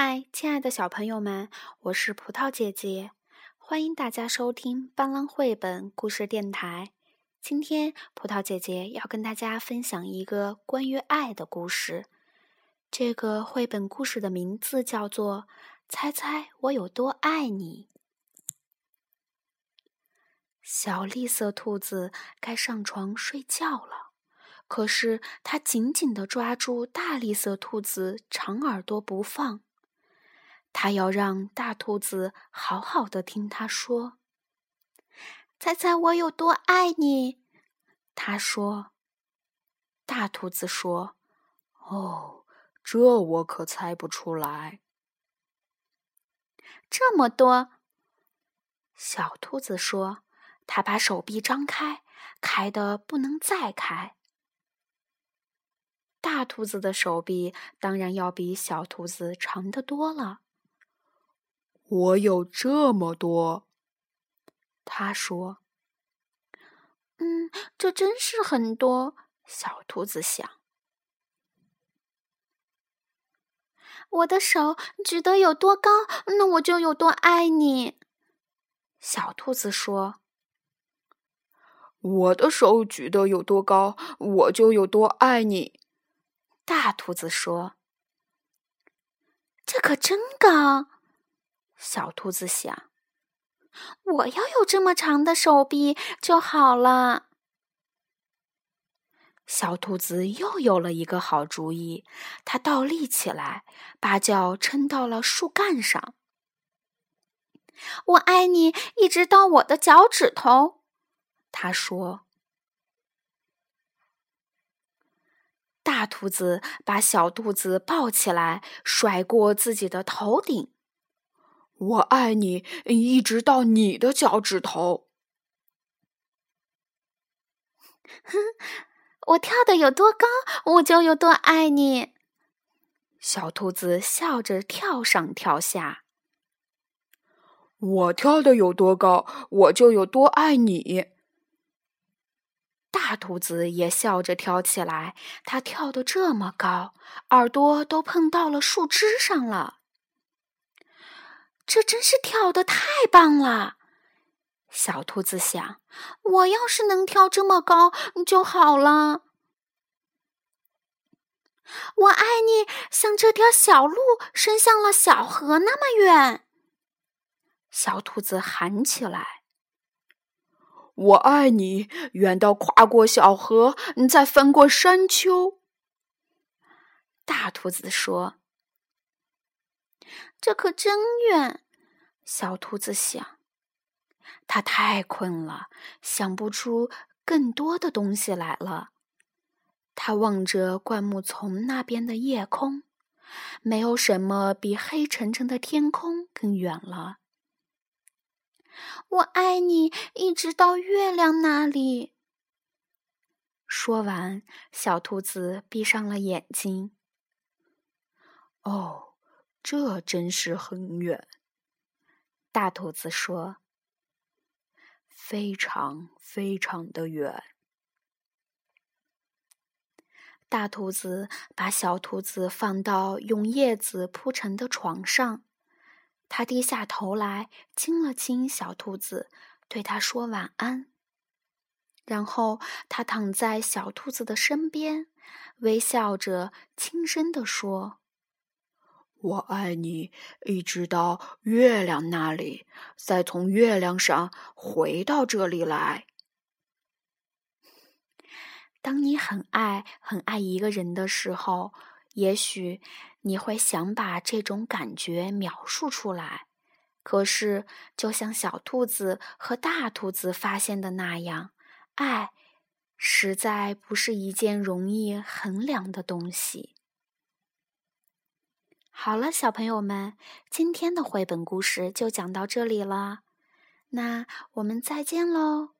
嗨，亲爱的小朋友们，我是葡萄姐姐，欢迎大家收听斑斓绘本故事电台。今天，葡萄姐姐要跟大家分享一个关于爱的故事。这个绘本故事的名字叫做《猜猜我有多爱你》。小绿色兔子该上床睡觉了，可是它紧紧地抓住大绿色兔子长耳朵不放。它要让大兔子好好的听它说：“猜猜我有多爱你？”他说。大兔子说：“哦，这我可猜不出来。”这么多。小兔子说：“它把手臂张开，开的不能再开。”大兔子的手臂当然要比小兔子长得多了。我有这么多，他说：“嗯，这真是很多。”小兔子想：“我的手举得有多高，那我就有多爱你。”小兔子说：“我的手举得有多高，我就有多爱你。”大兔子说：“这可真高。”小兔子想：“我要有这么长的手臂就好了。”小兔子又有了一个好主意，它倒立起来，把脚撑到了树干上。“我爱你，一直到我的脚趾头。”他说。大兔子把小兔子抱起来，甩过自己的头顶。我爱你，一直到你的脚趾头。哼，我跳的有多高，我就有多爱你。小兔子笑着跳上跳下。我跳的有多高，我就有多爱你。大兔子也笑着跳起来，它跳得这么高，耳朵都碰到了树枝上了。这真是跳的太棒了，小兔子想：“我要是能跳这么高就好了。”我爱你，像这条小路伸向了小河那么远。小兔子喊起来：“我爱你，远到跨过小河，再翻过山丘。”大兔子说。这可真远，小兔子想。它太困了，想不出更多的东西来了。它望着灌木丛那边的夜空，没有什么比黑沉沉的天空更远了。我爱你，一直到月亮那里。说完，小兔子闭上了眼睛。哦。这真是很远，大兔子说：“非常非常的远。”大兔子把小兔子放到用叶子铺成的床上，他低下头来亲了亲小兔子，对它说晚安。然后他躺在小兔子的身边，微笑着轻声地说。我爱你，一直到月亮那里，再从月亮上回到这里来。当你很爱、很爱一个人的时候，也许你会想把这种感觉描述出来。可是，就像小兔子和大兔子发现的那样，爱实在不是一件容易衡量的东西。好了，小朋友们，今天的绘本故事就讲到这里了，那我们再见喽。